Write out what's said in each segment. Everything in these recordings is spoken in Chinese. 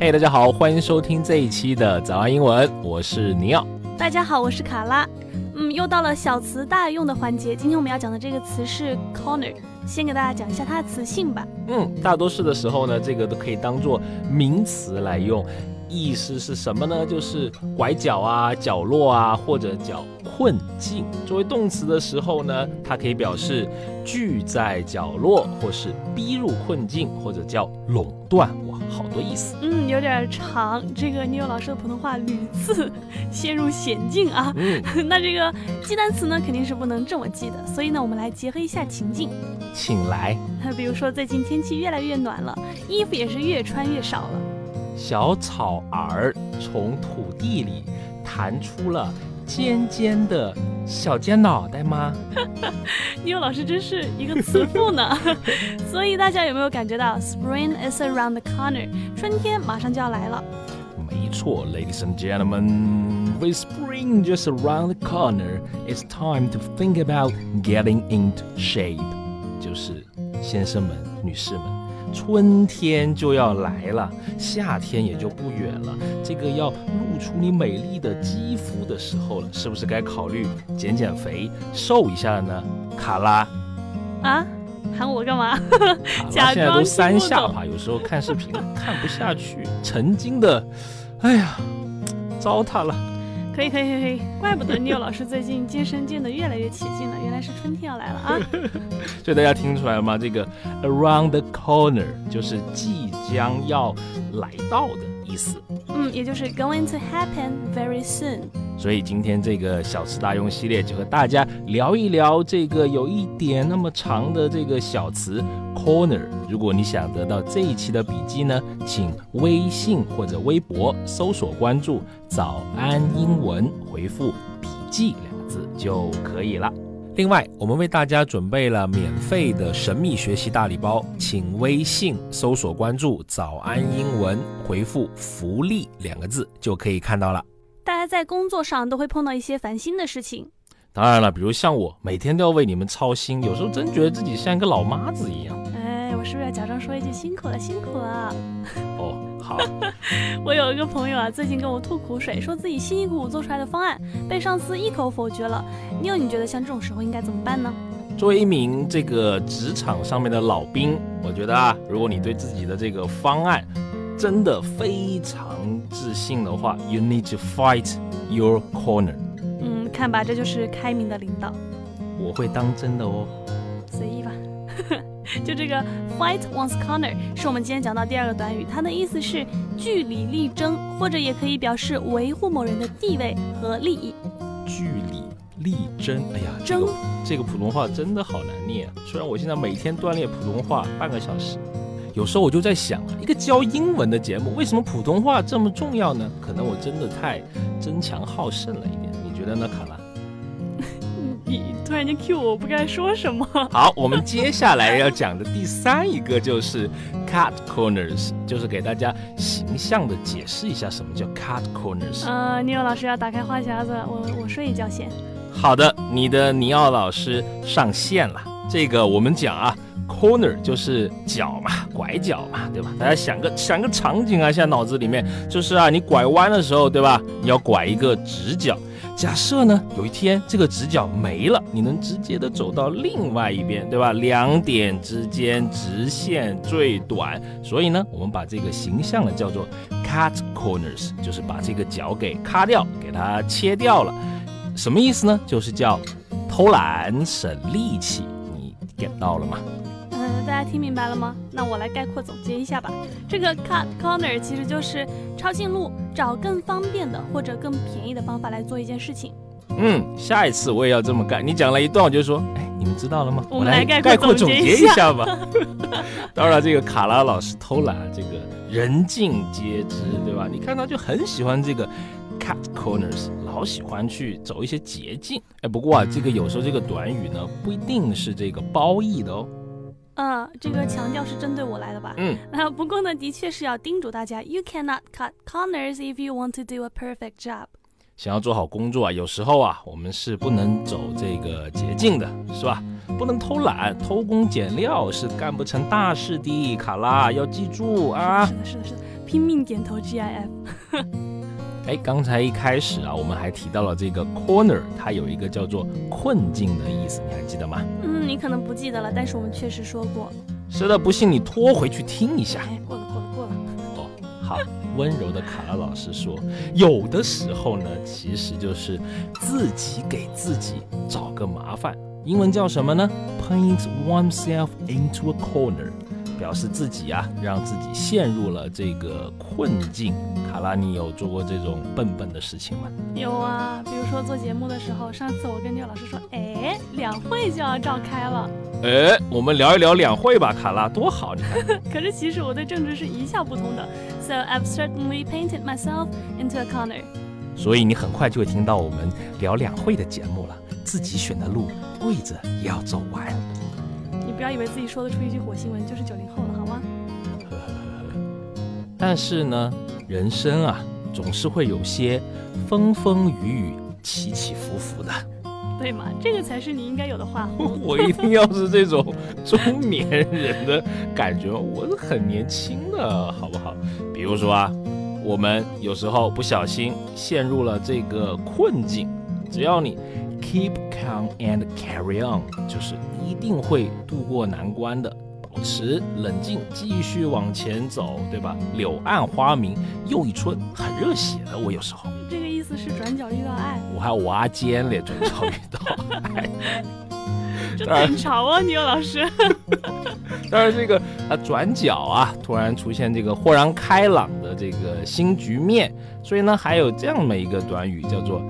嘿，大家好，欢迎收听这一期的早安英文，我是尼奥。大家好，我是卡拉。嗯，又到了小词大用的环节。今天我们要讲的这个词是 corner，先给大家讲一下它的词性吧。嗯，大多数的时候呢，这个都可以当做名词来用。意思是什么呢？就是拐角啊、角落啊，或者叫困境。作为动词的时候呢，它可以表示聚在角落，或是逼入困境，或者叫垄断。哇，好多意思。嗯，有点长。这个你有老师的普通话屡次 陷入险境啊。嗯，那这个记单词呢，肯定是不能这么记的。所以呢，我们来结合一下情境，请来。比如说最近天气越来越暖了，衣服也是越穿越少了。小草儿从土地里弹出了尖尖的小尖脑袋吗？尼欧老师真是一个慈父呢。所以大家有没有感觉到 Spring is around the corner？春天马上就要来了。没错，Ladies and gentlemen，with spring just around the corner，it's time to think about getting into shape。就是先生们、女士们。春天就要来了，夏天也就不远了。这个要露出你美丽的肌肤的时候了，是不是该考虑减减肥、瘦一下了呢？卡拉，啊，喊我干嘛？卡拉现在都三下巴，有时候看视频看不下去，曾经的，哎呀，糟蹋了。可以可以可以可以，怪不得尼奥老师最近健身健得越来越起劲了，原来是春天要来了啊！所以大家听出来了吗？这个 around the corner 就是即将要来到的意思。嗯，也就是 going to happen very soon。所以今天这个小词大用系列就和大家聊一聊这个有一点那么长的这个小词 corner。如果你想得到这一期的笔记呢，请微信或者微博搜索关注“早安英文”，回复“笔记”两个字就可以了。另外，我们为大家准备了免费的神秘学习大礼包，请微信搜索关注“早安英文”，回复“福利”两个字就可以看到了。大家在工作上都会碰到一些烦心的事情，当然了，比如像我，每天都要为你们操心，有时候真觉得自己像一个老妈子一样。哎，我是不是要假装说一句辛苦了，辛苦了？哦，好。我有一个朋友啊，最近跟我吐苦水，说自己辛辛苦苦做出来的方案被上司一口否决了。妞，你觉得像这种时候应该怎么办呢？作为一名这个职场上面的老兵，我觉得啊，如果你对自己的这个方案，真的非常自信的话，you need to fight your corner。嗯，看吧，这就是开明的领导。我会当真的哦。随意吧。就这个 fight one's corner 是我们今天讲到第二个短语，它的意思是据理力争，或者也可以表示维护某人的地位和利益。据理力争，哎呀，争这个普通话真的好难念。虽然我现在每天锻炼普通话半个小时。有时候我就在想啊，一个教英文的节目，为什么普通话这么重要呢？可能我真的太争强好胜了一点，你觉得呢，卡拉？你突然间 cue 我，不该说什么。好，我们接下来要讲的第三一个就是 cut corners，就是给大家形象的解释一下什么叫 cut corners。呃，尼奥老师要打开话匣子，我我睡一觉先。好的，你的尼奥老师上线了。这个我们讲啊。Corner 就是角嘛，拐角嘛，对吧？大家想个想个场景啊，现在脑子里面就是啊，你拐弯的时候，对吧？你要拐一个直角。假设呢，有一天这个直角没了，你能直接的走到另外一边，对吧？两点之间直线最短，所以呢，我们把这个形象呢叫做 cut corners，就是把这个角给咔掉，给它切掉了。什么意思呢？就是叫偷懒省力气。你 get 到了吗？大家听明白了吗？那我来概括总结一下吧。这个 cut corner 其实就是抄近路，找更方便的或者更便宜的方法来做一件事情。嗯，下一次我也要这么干。你讲了一段，我就说，哎，你们知道了吗？我们来概括总结一下吧。当然，这个卡拉老师偷懒，这个人尽皆知，对吧？你看他就很喜欢这个 cut corners，老喜欢去走一些捷径。哎，不过啊，这个有时候这个短语呢，不一定是这个褒义的哦。嗯，这个强调是针对我来的吧？嗯，那不过呢，的确是要叮嘱大家，You cannot cut corners if you want to do a perfect job。想要做好工作啊，有时候啊，我们是不能走这个捷径的，是吧？不能偷懒，偷工减料是干不成大事的。卡拉要记住啊！是的，是的，是的，拼命点头 GIF。哎，刚才一开始啊，我们还提到了这个 corner，它有一个叫做困境的意思，你还记得吗？嗯，你可能不记得了，但是我们确实说过。是的，不信你拖回去听一下。哎，过了，过了，过了。哦，好，温柔的卡拉老师说，有的时候呢，其实就是自己给自己找个麻烦。英文叫什么呢？Paint oneself into a corner。表示自己啊，让自己陷入了这个困境。卡拉，你有做过这种笨笨的事情吗？有啊，比如说做节目的时候，上次我跟廖老师说，哎，两会就要召开了，哎，我们聊一聊两会吧，卡拉，多好，你看。可是其实我对政治是一窍不通的，so I've certainly painted myself into a corner。所以你很快就会听到我们聊两会的节目了，自己选的路，跪着也要走完。不要以为自己说得出一句火星文就是九零后了，好吗？但是呢，人生啊，总是会有些风风雨雨、起起伏伏的，对吗？这个才是你应该有的话。我一定要是这种中年人的感觉，我是很年轻的，好不好？比如说啊，我们有时候不小心陷入了这个困境，只要你。Keep calm and carry on，就是一定会度过难关的。保持冷静，继续往前走，对吧？柳暗花明又一村，很热血的。我有时候这个意思是转角遇到爱，我还挖尖嘞，转角遇到爱，真的很潮啊，牛老师。当然，这个啊转角啊，突然出现这个豁然开朗的这个新局面，所以呢，还有这样的一个短语叫做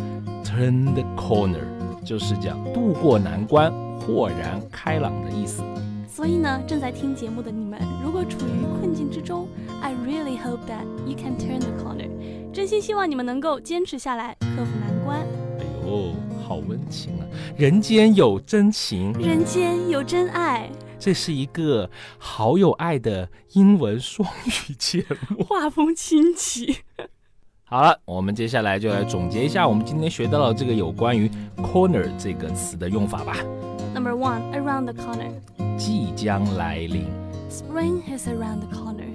turn the corner。就是讲渡过难关、豁然开朗的意思。所以呢，正在听节目的你们，如果处于困境之中，I really hope that you can turn the corner。真心希望你们能够坚持下来，克服难关。哎呦，好温情啊！人间有真情，人间有真爱。这是一个好有爱的英文双语节目。画风清奇。好了，我们接下来就来总结一下我们今天学到了这个有关于 corner 这个词的用法吧。Number one, around the corner，即将来临。Spring is around the corner，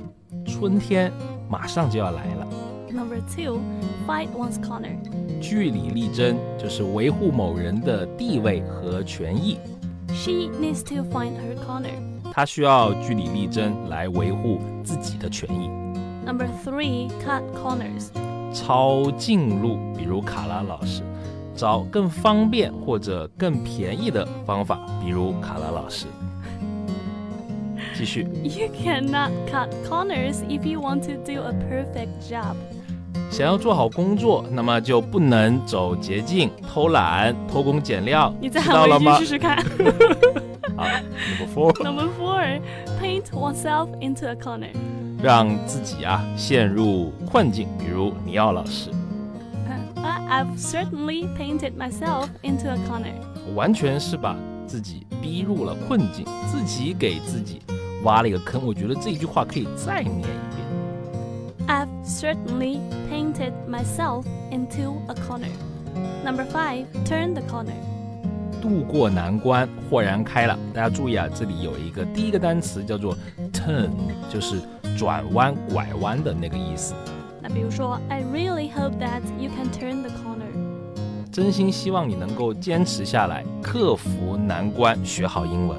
春天马上就要来了。Number two, fight one's corner，据理力争就是维护某人的地位和权益。She needs to find her corner，她需要据理力争来维护自己的权益。Number three, cut corners。抄近路，比如卡拉老师，找更方便或者更便宜的方法，比如卡拉老师。继续。You cannot cut corners if you want to do a perfect job。想要做好工作，那么就不能走捷径、偷懒、偷工减料。你再喊我一句试试看。好，Number four。Number four, paint oneself into a corner。让自己啊陷入困境，比如尼奥老师。I've certainly painted myself into a corner。完全是把自己逼入了困境，自己给自己挖了一个坑。我觉得这句话可以再念一遍。I've certainly painted myself into a corner. Number five, turn the corner. 渡过难关，豁然开朗。大家注意啊，这里有一个第一个单词叫做 turn，就是。转弯、拐弯的那个意思。那比如说，I really hope that you can turn the corner。真心希望你能够坚持下来，克服难关，学好英文。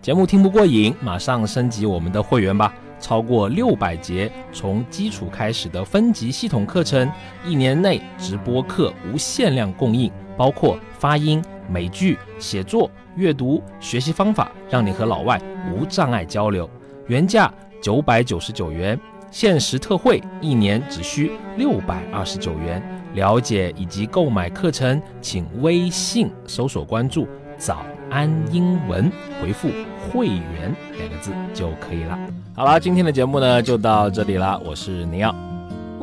节目听不过瘾，马上升级我们的会员吧！超过六百节从基础开始的分级系统课程，一年内直播课无限量供应，包括发音、美剧、写作、阅读、学习方法，让你和老外无障碍交流。原价。九百九十九元，限时特惠，一年只需六百二十九元。了解以及购买课程，请微信搜索关注“早安英文”，回复“会员”两个字就可以了。好了，今天的节目呢就到这里了，我是尼奥。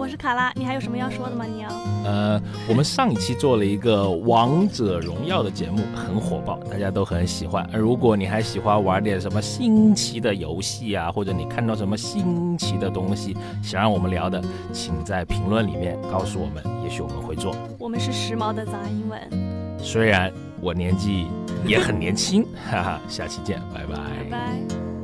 我是卡拉，你还有什么要说的吗？你要？呃，我们上一期做了一个王者荣耀的节目，很火爆，大家都很喜欢。而如果你还喜欢玩点什么新奇的游戏啊，或者你看到什么新奇的东西想让我们聊的，请在评论里面告诉我们，也许我们会做。我们是时髦的早安英文。虽然我年纪也很年轻，哈哈，下期见，拜拜。拜拜。